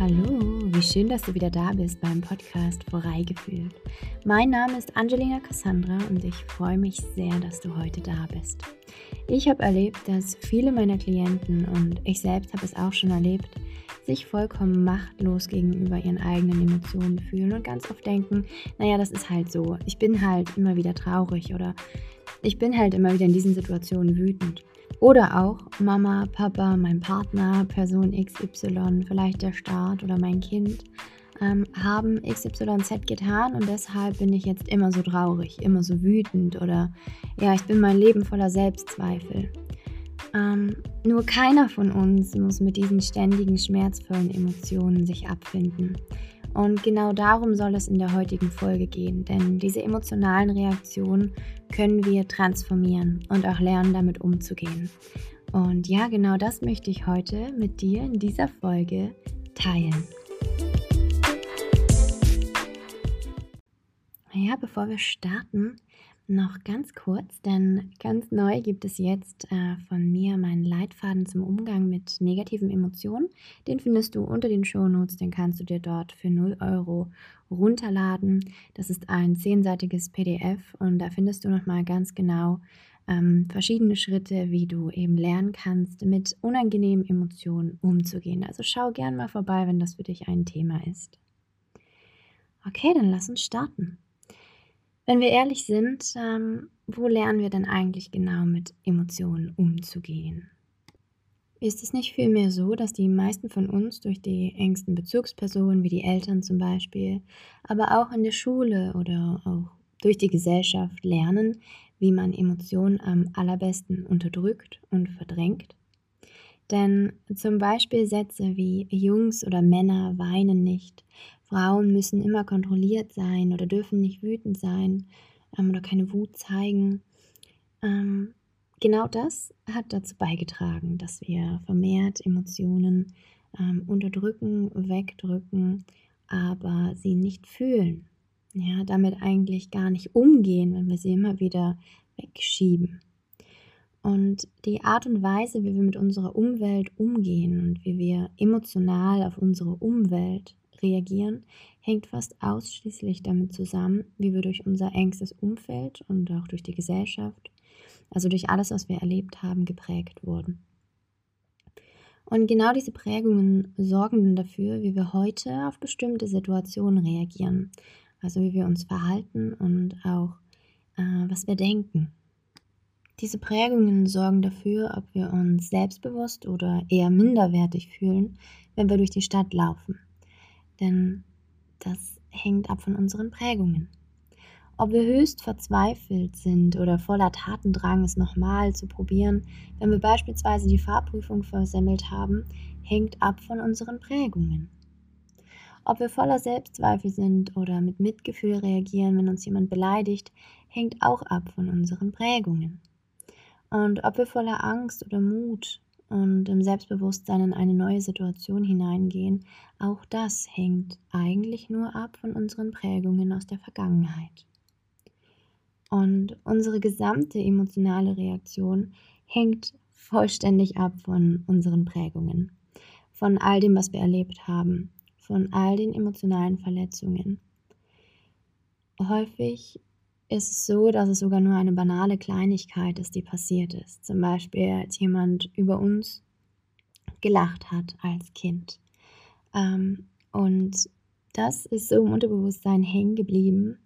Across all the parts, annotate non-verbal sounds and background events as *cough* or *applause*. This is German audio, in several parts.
Hallo, wie schön, dass du wieder da bist beim Podcast Voreigefühlt. Mein Name ist Angelina Cassandra und ich freue mich sehr, dass du heute da bist. Ich habe erlebt, dass viele meiner Klienten und ich selbst habe es auch schon erlebt, sich vollkommen machtlos gegenüber ihren eigenen Emotionen fühlen und ganz oft denken, naja, das ist halt so, ich bin halt immer wieder traurig oder ich bin halt immer wieder in diesen Situationen wütend. Oder auch Mama, Papa, mein Partner, Person XY, vielleicht der Staat oder mein Kind ähm, haben XYZ getan und deshalb bin ich jetzt immer so traurig, immer so wütend oder ja, ich bin mein Leben voller Selbstzweifel. Ähm, nur keiner von uns muss mit diesen ständigen schmerzvollen Emotionen sich abfinden. Und genau darum soll es in der heutigen Folge gehen, denn diese emotionalen Reaktionen können wir transformieren und auch lernen, damit umzugehen. Und ja, genau das möchte ich heute mit dir in dieser Folge teilen. Ja, bevor wir starten, noch ganz kurz, denn ganz neu gibt es jetzt äh, von mir meinen Leitfaden zum Umgang mit negativen Emotionen. Den findest du unter den Shownotes, den kannst du dir dort für 0 Euro runterladen. Das ist ein zehnseitiges PDF und da findest du nochmal ganz genau ähm, verschiedene Schritte, wie du eben lernen kannst, mit unangenehmen Emotionen umzugehen. Also schau gern mal vorbei, wenn das für dich ein Thema ist. Okay, dann lass uns starten. Wenn wir ehrlich sind, ähm, wo lernen wir denn eigentlich genau mit Emotionen umzugehen? Ist es nicht vielmehr so, dass die meisten von uns durch die engsten Bezugspersonen, wie die Eltern zum Beispiel, aber auch in der Schule oder auch durch die Gesellschaft lernen, wie man Emotionen am allerbesten unterdrückt und verdrängt? Denn zum Beispiel Sätze wie Jungs oder Männer weinen nicht Frauen müssen immer kontrolliert sein oder dürfen nicht wütend sein ähm, oder keine Wut zeigen. Ähm, genau das hat dazu beigetragen, dass wir vermehrt Emotionen ähm, unterdrücken, wegdrücken, aber sie nicht fühlen. Ja, damit eigentlich gar nicht umgehen, wenn wir sie immer wieder wegschieben. Und die Art und Weise, wie wir mit unserer Umwelt umgehen und wie wir emotional auf unsere Umwelt reagieren, hängt fast ausschließlich damit zusammen, wie wir durch unser engstes Umfeld und auch durch die Gesellschaft, also durch alles, was wir erlebt haben, geprägt wurden. Und genau diese Prägungen sorgen dafür, wie wir heute auf bestimmte Situationen reagieren, also wie wir uns verhalten und auch äh, was wir denken. Diese Prägungen sorgen dafür, ob wir uns selbstbewusst oder eher minderwertig fühlen, wenn wir durch die Stadt laufen denn das hängt ab von unseren Prägungen. Ob wir höchst verzweifelt sind oder voller Tatendrang, es nochmal zu probieren, wenn wir beispielsweise die Fahrprüfung versemmelt haben, hängt ab von unseren Prägungen. Ob wir voller Selbstzweifel sind oder mit Mitgefühl reagieren, wenn uns jemand beleidigt, hängt auch ab von unseren Prägungen. Und ob wir voller Angst oder Mut und im Selbstbewusstsein in eine neue Situation hineingehen, auch das hängt eigentlich nur ab von unseren Prägungen aus der Vergangenheit. Und unsere gesamte emotionale Reaktion hängt vollständig ab von unseren Prägungen, von all dem, was wir erlebt haben, von all den emotionalen Verletzungen. Häufig ist es so, dass es sogar nur eine banale Kleinigkeit ist, die passiert ist. Zum Beispiel, als jemand über uns gelacht hat als Kind. Ähm, und das ist so im Unterbewusstsein hängen geblieben,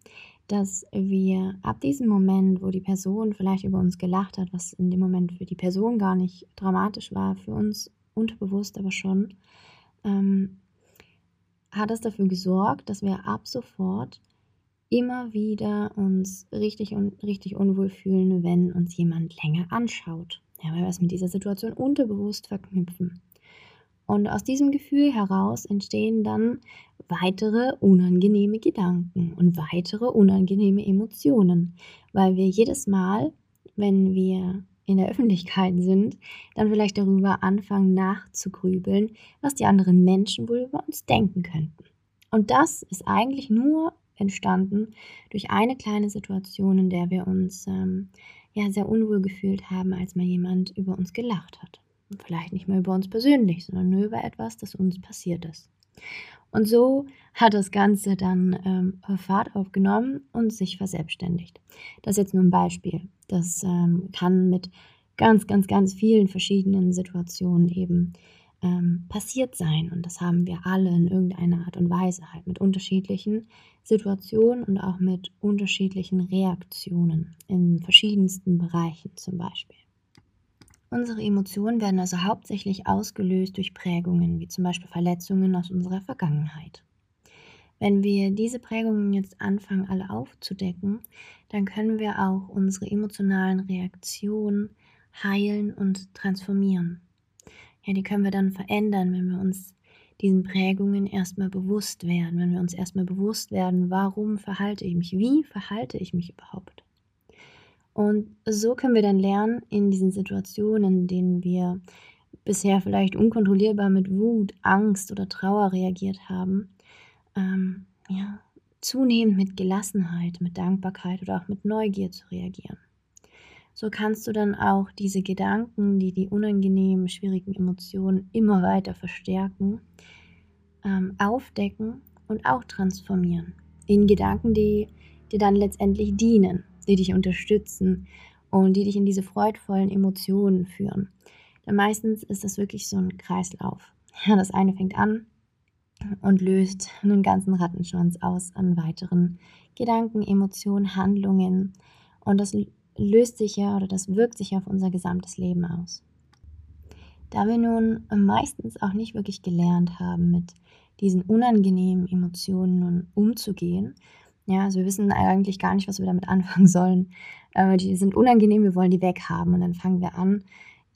dass wir ab diesem Moment, wo die Person vielleicht über uns gelacht hat, was in dem Moment für die Person gar nicht dramatisch war, für uns unterbewusst aber schon, ähm, hat es dafür gesorgt, dass wir ab sofort immer wieder uns richtig und richtig unwohl fühlen, wenn uns jemand länger anschaut. Ja, weil wir es mit dieser Situation unterbewusst verknüpfen. Und aus diesem Gefühl heraus entstehen dann weitere unangenehme Gedanken und weitere unangenehme Emotionen, weil wir jedes Mal, wenn wir in der Öffentlichkeit sind, dann vielleicht darüber anfangen nachzugrübeln, was die anderen Menschen wohl über uns denken könnten. Und das ist eigentlich nur entstanden durch eine kleine Situation, in der wir uns ähm, ja sehr unwohl gefühlt haben, als mal jemand über uns gelacht hat. Und vielleicht nicht mal über uns persönlich, sondern nur über etwas, das uns passiert ist. Und so hat das Ganze dann ähm, Fahrt aufgenommen und sich verselbstständigt. Das ist jetzt nur ein Beispiel. Das ähm, kann mit ganz, ganz, ganz vielen verschiedenen Situationen eben ähm, passiert sein. Und das haben wir alle in irgendeiner Art und Weise halt mit unterschiedlichen Situationen und auch mit unterschiedlichen Reaktionen in verschiedensten Bereichen zum Beispiel. Unsere Emotionen werden also hauptsächlich ausgelöst durch Prägungen, wie zum Beispiel Verletzungen aus unserer Vergangenheit. Wenn wir diese Prägungen jetzt anfangen, alle aufzudecken, dann können wir auch unsere emotionalen Reaktionen heilen und transformieren. Ja, die können wir dann verändern, wenn wir uns diesen Prägungen erstmal bewusst werden, wenn wir uns erstmal bewusst werden, warum verhalte ich mich, wie verhalte ich mich überhaupt. Und so können wir dann lernen, in diesen Situationen, in denen wir bisher vielleicht unkontrollierbar mit Wut, Angst oder Trauer reagiert haben, ähm, ja, zunehmend mit Gelassenheit, mit Dankbarkeit oder auch mit Neugier zu reagieren. So kannst du dann auch diese Gedanken, die die unangenehmen, schwierigen Emotionen immer weiter verstärken, ähm, aufdecken und auch transformieren in Gedanken, die dir dann letztendlich dienen, die dich unterstützen und die dich in diese freudvollen Emotionen führen. Denn meistens ist das wirklich so ein Kreislauf. Ja, *laughs* das eine fängt an und löst einen ganzen Rattenschwanz aus an weiteren Gedanken, Emotionen, Handlungen. Und das löst sich ja oder das wirkt sich auf unser gesamtes Leben aus. Da wir nun meistens auch nicht wirklich gelernt haben, mit diesen unangenehmen Emotionen nun umzugehen, ja, also wir wissen eigentlich gar nicht, was wir damit *laughs* anfangen sollen. Äh, die sind unangenehm, wir wollen die weghaben und dann fangen wir an,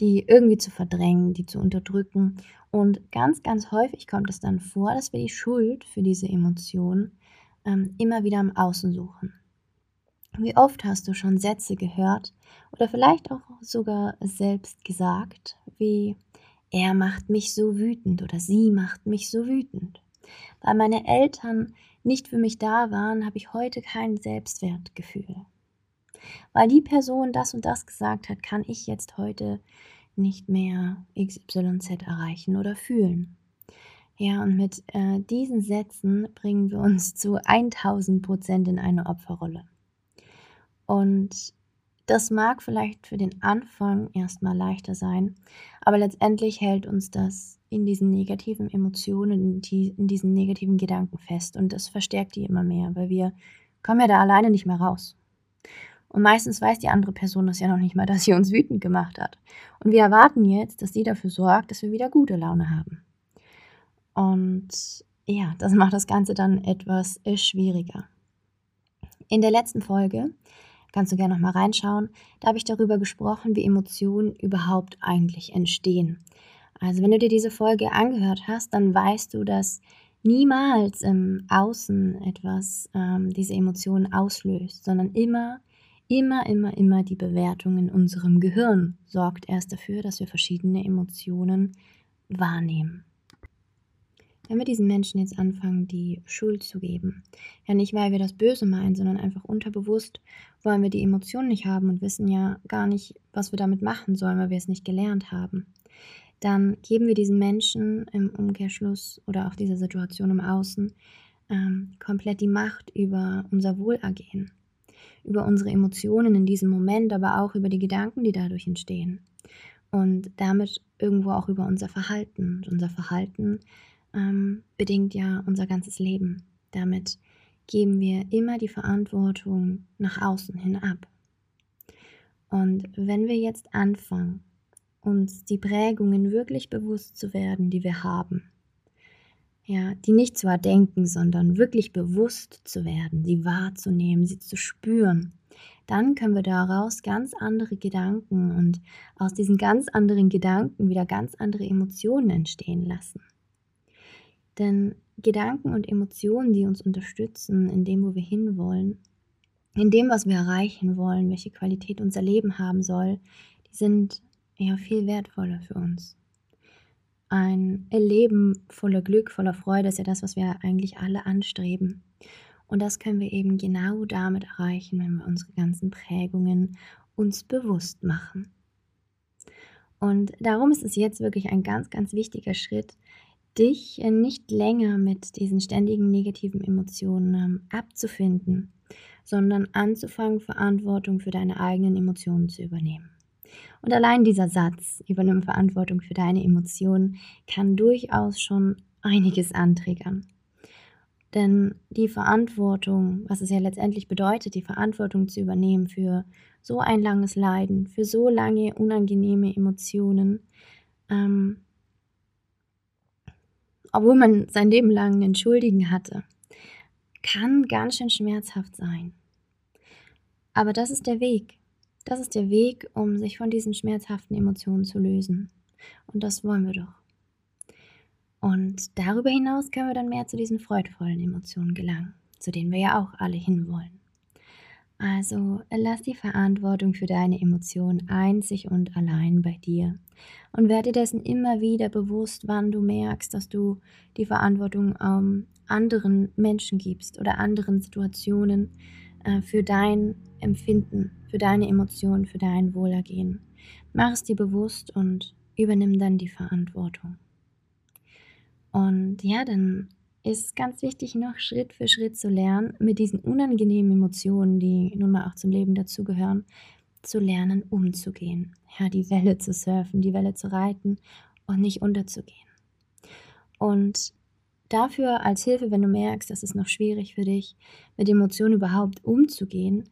die irgendwie zu verdrängen, die zu unterdrücken. Und ganz, ganz häufig kommt es dann vor, dass wir die Schuld für diese Emotionen ähm, immer wieder im Außen suchen. Wie oft hast du schon Sätze gehört oder vielleicht auch sogar selbst gesagt, wie er macht mich so wütend oder sie macht mich so wütend. Weil meine Eltern nicht für mich da waren, habe ich heute kein Selbstwertgefühl. Weil die Person das und das gesagt hat, kann ich jetzt heute nicht mehr XYZ erreichen oder fühlen. Ja, und mit äh, diesen Sätzen bringen wir uns zu 1000 Prozent in eine Opferrolle. Und das mag vielleicht für den Anfang erstmal leichter sein, aber letztendlich hält uns das in diesen negativen Emotionen, in diesen negativen Gedanken fest und das verstärkt die immer mehr, weil wir kommen ja da alleine nicht mehr raus. Und meistens weiß die andere Person das ja noch nicht mal, dass sie uns wütend gemacht hat. Und wir erwarten jetzt, dass sie dafür sorgt, dass wir wieder gute Laune haben. Und ja, das macht das Ganze dann etwas äh, schwieriger. In der letzten Folge kannst du gerne noch mal reinschauen. Da habe ich darüber gesprochen, wie Emotionen überhaupt eigentlich entstehen. Also wenn du dir diese Folge angehört hast, dann weißt du, dass niemals im Außen etwas ähm, diese Emotionen auslöst, sondern immer, immer, immer, immer die Bewertung in unserem Gehirn sorgt erst dafür, dass wir verschiedene Emotionen wahrnehmen. Wenn wir diesen Menschen jetzt anfangen, die Schuld zu geben, ja nicht, weil wir das Böse meinen, sondern einfach unterbewusst wollen wir die Emotionen nicht haben und wissen ja gar nicht, was wir damit machen sollen, weil wir es nicht gelernt haben, dann geben wir diesen Menschen im Umkehrschluss oder auch dieser Situation im Außen ähm, komplett die Macht über unser Wohlergehen, über unsere Emotionen in diesem Moment, aber auch über die Gedanken, die dadurch entstehen. Und damit irgendwo auch über unser Verhalten. Und unser Verhalten ähm, bedingt ja unser ganzes Leben. Damit geben wir immer die Verantwortung nach außen hin ab. Und wenn wir jetzt anfangen, uns die Prägungen wirklich bewusst zu werden, die wir haben, ja, die nicht zu erdenken, sondern wirklich bewusst zu werden, sie wahrzunehmen, sie zu spüren, dann können wir daraus ganz andere Gedanken und aus diesen ganz anderen Gedanken wieder ganz andere Emotionen entstehen lassen. Denn Gedanken und Emotionen, die uns unterstützen in dem, wo wir hinwollen, in dem, was wir erreichen wollen, welche Qualität unser Leben haben soll, die sind ja viel wertvoller für uns. Ein Leben voller Glück, voller Freude ist ja das, was wir eigentlich alle anstreben. Und das können wir eben genau damit erreichen, wenn wir unsere ganzen Prägungen uns bewusst machen. Und darum ist es jetzt wirklich ein ganz, ganz wichtiger Schritt, dich äh, nicht länger mit diesen ständigen negativen Emotionen ähm, abzufinden, sondern anzufangen, Verantwortung für deine eigenen Emotionen zu übernehmen. Und allein dieser Satz, übernimm Verantwortung für deine Emotionen, kann durchaus schon einiges antriggern. Denn die Verantwortung, was es ja letztendlich bedeutet, die Verantwortung zu übernehmen für so ein langes Leiden, für so lange unangenehme Emotionen, ähm, obwohl man sein Leben lang einen Schuldigen hatte, kann ganz schön schmerzhaft sein. Aber das ist der Weg. Das ist der Weg, um sich von diesen schmerzhaften Emotionen zu lösen. Und das wollen wir doch. Und darüber hinaus können wir dann mehr zu diesen freudvollen Emotionen gelangen, zu denen wir ja auch alle hinwollen. Also lass die Verantwortung für deine Emotionen einzig und allein bei dir und werde dessen immer wieder bewusst, wann du merkst, dass du die Verantwortung ähm, anderen Menschen gibst oder anderen Situationen äh, für dein Empfinden, für deine Emotionen, für dein Wohlergehen. Mach es dir bewusst und übernimm dann die Verantwortung. Und ja, dann ist ganz wichtig, noch Schritt für Schritt zu lernen, mit diesen unangenehmen Emotionen, die nun mal auch zum Leben dazugehören, zu lernen, umzugehen. Ja, die Welle zu surfen, die Welle zu reiten und nicht unterzugehen. Und dafür als Hilfe, wenn du merkst, dass es noch schwierig für dich, mit Emotionen überhaupt umzugehen,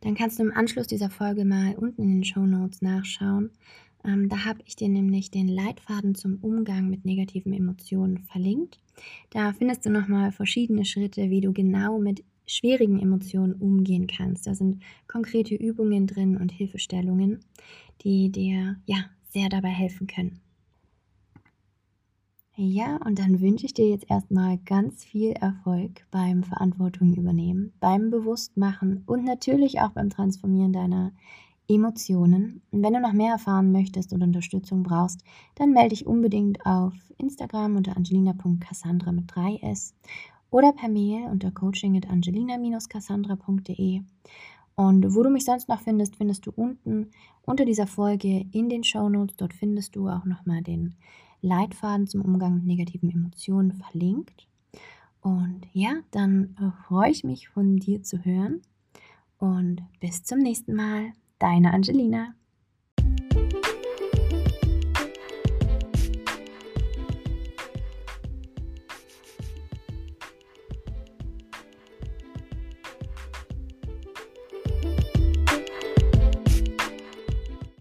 dann kannst du im Anschluss dieser Folge mal unten in den Show Notes nachschauen. Ähm, da habe ich dir nämlich den Leitfaden zum Umgang mit negativen Emotionen verlinkt. Da findest du nochmal verschiedene Schritte, wie du genau mit schwierigen Emotionen umgehen kannst. Da sind konkrete Übungen drin und Hilfestellungen, die dir ja sehr dabei helfen können. Ja, und dann wünsche ich dir jetzt erstmal ganz viel Erfolg beim Verantwortung übernehmen, beim Bewusstmachen und natürlich auch beim Transformieren deiner Emotionen. Und wenn du noch mehr erfahren möchtest oder Unterstützung brauchst, dann melde dich unbedingt auf Instagram unter angelina.cassandra mit 3s oder per Mail unter coaching.angelina-cassandra.de. Und wo du mich sonst noch findest, findest du unten unter dieser Folge in den Show Notes. Dort findest du auch nochmal den Leitfaden zum Umgang mit negativen Emotionen verlinkt. Und ja, dann freue ich mich von dir zu hören. Und bis zum nächsten Mal. Deine Angelina.